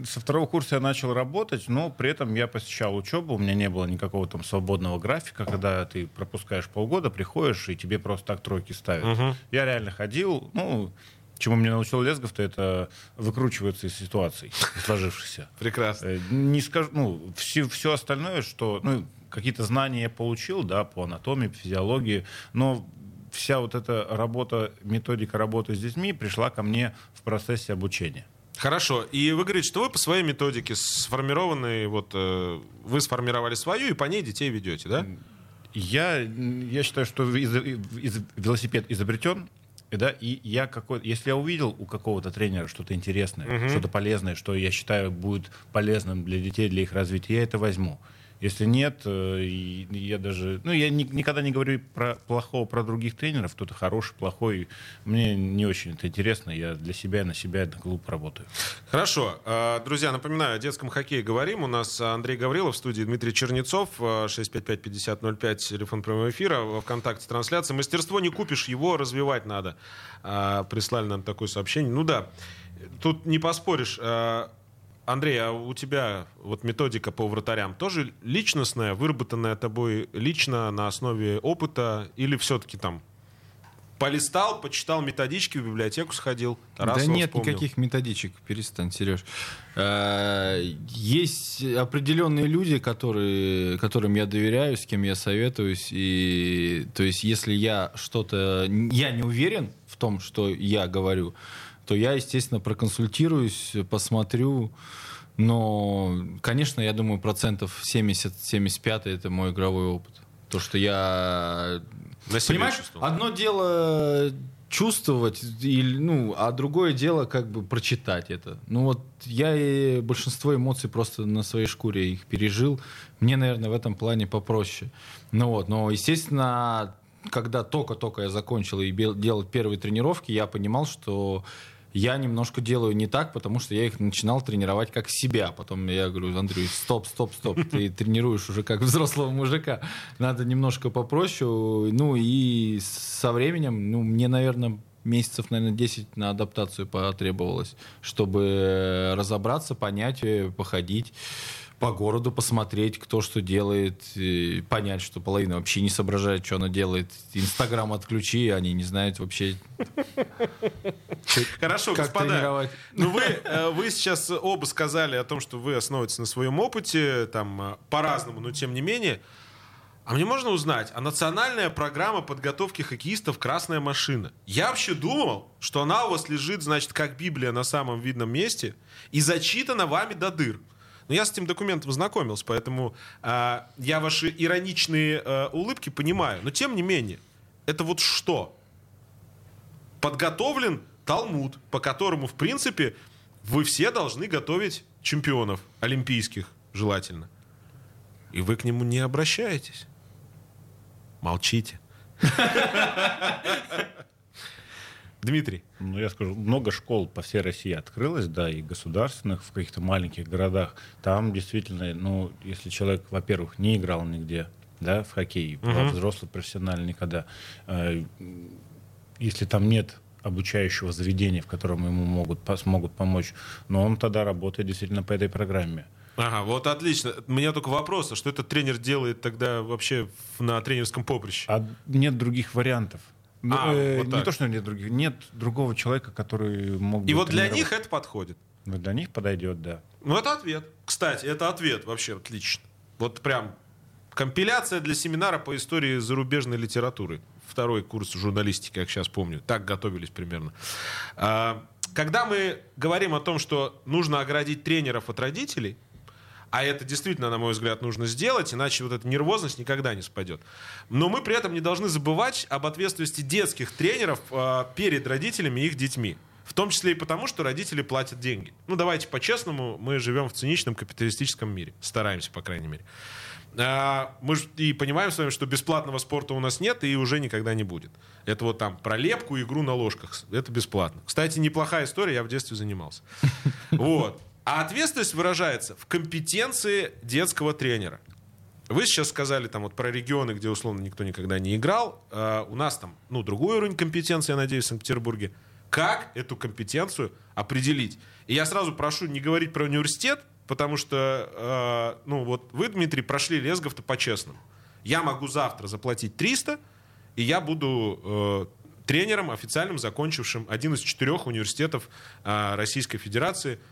со второго курса я начал работать, но при этом я посещал учебу, у меня не было никакого там свободного графика, когда ты пропускаешь полгода, приходишь и тебе просто так тройки ставят. Угу. Я реально ходил, ну чему меня научил Лесгов, это выкручиваться из ситуаций сложившихся. Прекрасно. Э, не скажу, ну, все, все остальное, что, ну, какие-то знания я получил, да, по анатомии, по физиологии, но вся вот эта работа, методика работы с детьми пришла ко мне в процессе обучения. Хорошо. И вы говорите, что вы по своей методике сформированной, вот э, вы сформировали свою и по ней детей ведете, да? Я, я считаю, что из, из, велосипед изобретен, да, и я какой, если я увидел у какого-то тренера что-то интересное, uh-huh. что-то полезное, что я считаю будет полезным для детей, для их развития, я это возьму. Если нет, э, я даже... Ну, я никогда не говорю про плохого про других тренеров, кто-то хороший, плохой. Мне не очень это интересно. Я для себя, на себя, на клуб работаю. Хорошо. Э, друзья, напоминаю, о детском хоккее говорим. У нас Андрей Гаврилов в студии, Дмитрий Чернецов, 655-5005, э, телефон прямого эфира, в ВКонтакте трансляция. Мастерство не купишь, его развивать надо. Прислали нам такое сообщение. Ну да, тут не поспоришь. Андрей, а у тебя вот методика по вратарям тоже личностная, выработанная тобой лично на основе опыта, или все-таки там полистал, почитал методички, в библиотеку сходил? Тарасова да нет вспомнил. никаких методичек, перестань, Сереж. Э, есть определенные люди, которые, которым я доверяю, с кем я советуюсь. И, то есть, если я что-то... Я не уверен в том, что я говорю, то я, естественно, проконсультируюсь, посмотрю. Но, конечно, я думаю, процентов 70-75 это мой игровой опыт. То, что я... На Понимаешь, одно дело чувствовать, или, ну, а другое дело как бы прочитать это. Ну вот я и большинство эмоций просто на своей шкуре их пережил. Мне, наверное, в этом плане попроще. Ну вот, но, естественно, когда только-только я закончил и делал первые тренировки, я понимал, что я немножко делаю не так, потому что я их начинал тренировать как себя. Потом я говорю, Андрей, стоп, стоп, стоп, ты тренируешь уже как взрослого мужика. Надо немножко попроще. Ну и со временем, ну, мне, наверное, месяцев, наверное, 10 на адаптацию потребовалось, чтобы разобраться, понять, э, походить по городу посмотреть, кто что делает, понять, что половина вообще не соображает, что она делает. Инстаграм отключи, они не знают вообще. Хорошо, как господа. Ну вы, э, вы сейчас оба сказали о том, что вы основываетесь на своем опыте, там э, по-разному, но тем не менее. А мне можно узнать, а национальная программа подготовки хоккеистов «Красная машина». Я вообще думал, что она у вас лежит, значит, как Библия на самом видном месте и зачитана вами до дыр. Но я с этим документом знакомился, поэтому э, я ваши ироничные э, улыбки понимаю. Но тем не менее, это вот что? Подготовлен Талмуд, по которому, в принципе, вы все должны готовить чемпионов олимпийских, желательно. И вы к нему не обращаетесь. Молчите. Дмитрий. Ну, я скажу, много школ по всей России открылось, да, и государственных в каких-то маленьких городах. Там действительно, ну, если человек, во-первых, не играл нигде, да, в хоккей, uh взрослый профессиональный, когда э, если там нет обучающего заведения, в котором ему могут, смогут помочь, но он тогда работает действительно по этой программе. Ага, вот отлично. У меня только вопрос, а что этот тренер делает тогда вообще на тренерском поприще? А нет других вариантов. А, э, вот не то, что нет других, нет другого человека, который мог И вот для них это подходит. Ну, для них подойдет, да. Ну, это ответ. Кстати, это ответ вообще отлично. Вот прям компиляция для семинара по истории зарубежной литературы. Второй курс журналистики, как сейчас помню. Так готовились примерно. А, когда мы говорим о том, что нужно оградить тренеров от родителей, а это действительно, на мой взгляд, нужно сделать, иначе вот эта нервозность никогда не спадет. Но мы при этом не должны забывать об ответственности детских тренеров э, перед родителями и их детьми. В том числе и потому, что родители платят деньги. Ну, давайте по-честному, мы живем в циничном капиталистическом мире. Стараемся, по крайней мере. А, мы же и понимаем с вами, что бесплатного спорта у нас нет и уже никогда не будет. Это вот там про лепку, игру на ложках. Это бесплатно. Кстати, неплохая история, я в детстве занимался. Вот. А ответственность выражается в компетенции детского тренера. Вы сейчас сказали там вот про регионы, где условно никто никогда не играл. Uh, у нас там, ну, другой уровень компетенции, я надеюсь, в Санкт-Петербурге. Как эту компетенцию определить? И я сразу прошу не говорить про университет, потому что, uh, ну, вот вы, Дмитрий, прошли Лесгов-то по-честному. Я могу завтра заплатить 300, и я буду uh, тренером, официальным, закончившим один из четырех университетов Российской Федерации –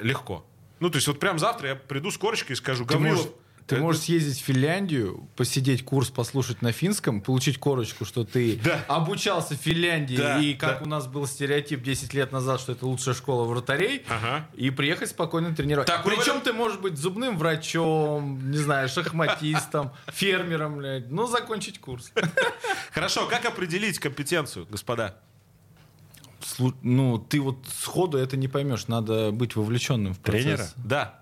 легко. Ну, то есть вот прям завтра я приду с корочкой и скажу, Гаврилов... Ты можешь, ты можешь съездить в Финляндию, посидеть курс, послушать на финском, получить корочку, что ты да. обучался в Финляндии, да, и как да. у нас был стереотип 10 лет назад, что это лучшая школа вратарей, ага. и приехать спокойно тренировать. Так, Причем вы... ты можешь быть зубным врачом, не знаю, шахматистом, фермером, блядь, но закончить курс. Хорошо, как определить компетенцию, господа? Ну, ты вот сходу это не поймешь. Надо быть вовлеченным в процесс. Тренера? Да.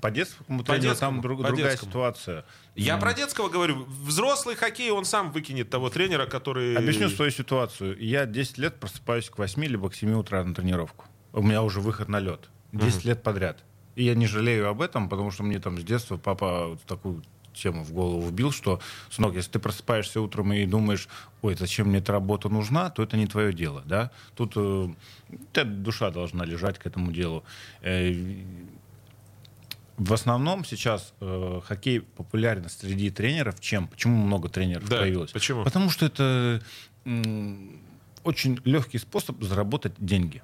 По детскому по детскому, там друг, по другая детскому. ситуация. Я mm. про детского говорю. Взрослый хоккей, он сам выкинет того тренера, который... Объясню свою ситуацию. Я 10 лет просыпаюсь к 8 либо к 7 утра на тренировку. У меня уже выход на лед. 10 mm лет подряд. И я не жалею об этом, потому что мне там с детства папа вот такую тему в голову вбил, что, сынок, если ты просыпаешься утром и думаешь, ой, зачем мне эта работа нужна, то это не твое дело, да. Тут э, душа должна лежать к этому делу. Э, в основном сейчас э, хоккей популярен среди тренеров. Чем? Почему много тренеров да, появилось? Почему? Потому что это очень легкий способ заработать деньги.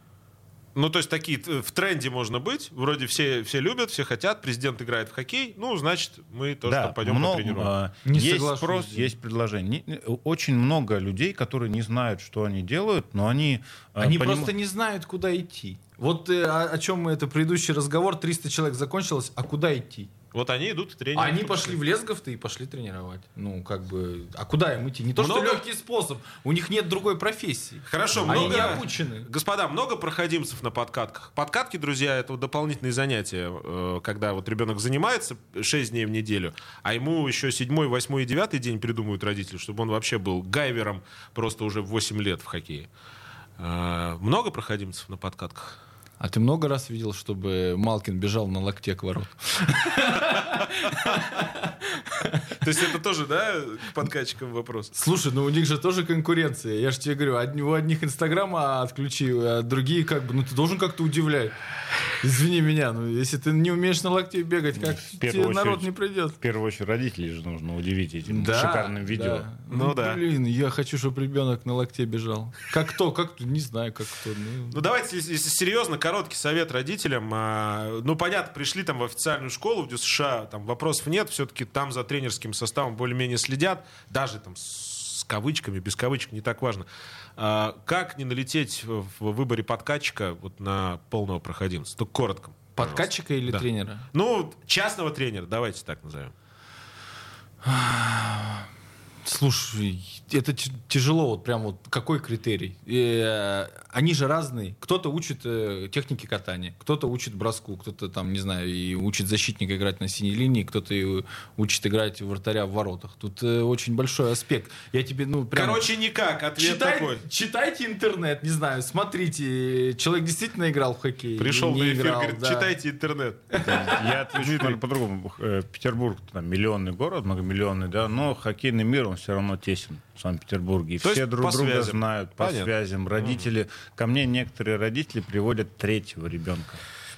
Ну, то есть такие в тренде можно быть. Вроде все, все любят, все хотят. Президент играет в хоккей. Ну, значит, мы тоже да, там пойдем много, потренируем. А, есть спрос, есть предложение. Очень много людей, которые не знают, что они делают, но они... А, они поним... просто не знают, куда идти. Вот э, о, о чем мы это предыдущий разговор. 300 человек закончилось, а куда идти? Вот они идут тренировать. Они пошли в Лесгов-то и пошли тренировать. Ну, как бы... А куда им идти? Не то, много... что легкий способ. У них нет другой профессии. Хорошо, Они много... не обучены. Господа, много проходимцев на подкатках. Подкатки, друзья, это вот дополнительные занятия, э, когда вот ребенок занимается 6 дней в неделю, а ему еще 7, 8 и 9 день придумывают родители, чтобы он вообще был гайвером просто уже в 8 лет в хоккее. Э, много проходимцев на подкатках? А ты много раз видел, чтобы Малкин бежал на локте к ворот? То есть это тоже, да, к подкачкам вопрос? Слушай, ну у них же тоже конкуренция. Я же тебе говорю, у одних Инстаграма отключи, а другие как бы, ну ты должен как-то удивлять. Извини меня, ну если ты не умеешь на локте бегать, как тебе очередь, народ не придет? В первую очередь родителей же нужно удивить этим да, шикарным видео. Да. Ну, ну да. Блин, я хочу, чтобы ребенок на локте бежал. Как кто, как кто, не знаю, как кто. Ну, ну давайте, если, если серьезно, короткий совет родителям. А, ну понятно, пришли там в официальную школу в США, там вопросов нет, все-таки там за тренерским составом более-менее следят, даже там с кавычками, без кавычек, не так важно. А, как не налететь в выборе подкатчика вот на полного проходимца? Только коротко. Подкатчика или да. тренера? Ну, частного тренера, давайте так назовем. Слушай, это тяжело, вот прям вот какой критерий? Э, они же разные. Кто-то учит э, техники катания, кто-то учит броску, кто-то там, не знаю, и учит защитника играть на синей линии, кто-то и учит играть вратаря в воротах. Тут э, очень большой аспект. Я тебе, ну, прям... Короче, никак, ответ Читай, такой. Читайте интернет, не знаю, смотрите. Человек действительно играл в хоккей. Пришел на не эфир, играл, говорит, да. читайте интернет. Я отвечу по-другому. Петербург там миллионный город, многомиллионный, да, но хоккейный мир, он все равно тесен в Санкт-Петербурге. И То все друг друга связям. знают, по Понятно. связям. Родители, ко мне некоторые родители приводят третьего ребенка.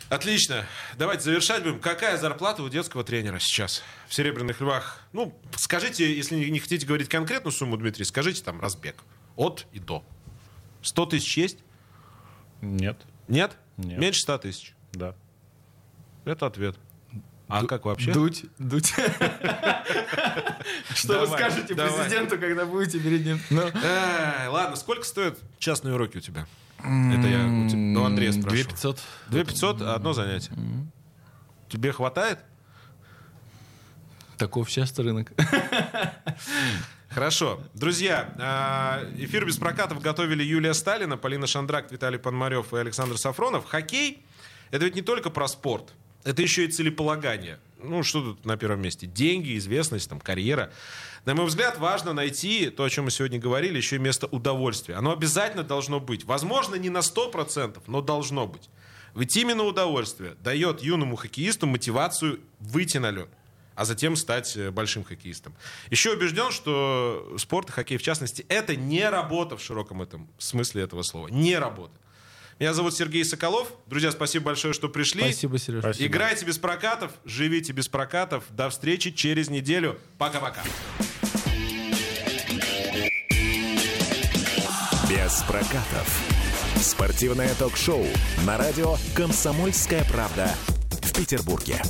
Отлично. Давайте завершать будем. Какая зарплата у детского тренера сейчас в «Серебряных львах»? Ну, скажите, если не не хотите говорить конкретную сумму, Дмитрий, скажите там разбег. От и до. 100 тысяч есть? Нет, Нет? Нет. Меньше 100 тысяч. да. Это ответ. А как вообще? Дуть, дуть. Что вы скажете президенту, когда будете перед ним? Ну, Эй, ладно, сколько стоят частные уроки у тебя? Это я у тебя- ну, Андрея спрошу. 2500. 2500 одно занятие. Тебе хватает? Таков часто рынок. Хорошо. Друзья, а, эфир без прокатов готовили Юлия Сталина, Полина Шандрак, Виталий Пономарев и Александр Сафронов. Хоккей — это ведь не только про спорт. Это еще и целеполагание. Ну, что тут на первом месте? Деньги, известность, там, карьера. На мой взгляд, важно найти то, о чем мы сегодня говорили, еще и место удовольствия. Оно обязательно должно быть. Возможно, не на 100%, но должно быть. Ведь именно удовольствие дает юному хоккеисту мотивацию выйти на лед а затем стать э, большим хоккеистом. Еще убежден, что спорт и хоккей в частности это не работа в широком этом смысле этого слова. Не работа. Меня зовут Сергей Соколов. Друзья, спасибо большое, что пришли. Спасибо, Сереж. Спасибо. Играйте без прокатов, живите без прокатов. До встречи через неделю. Пока-пока. Без прокатов. Спортивное ток-шоу на радио «Комсомольская правда» в Петербурге.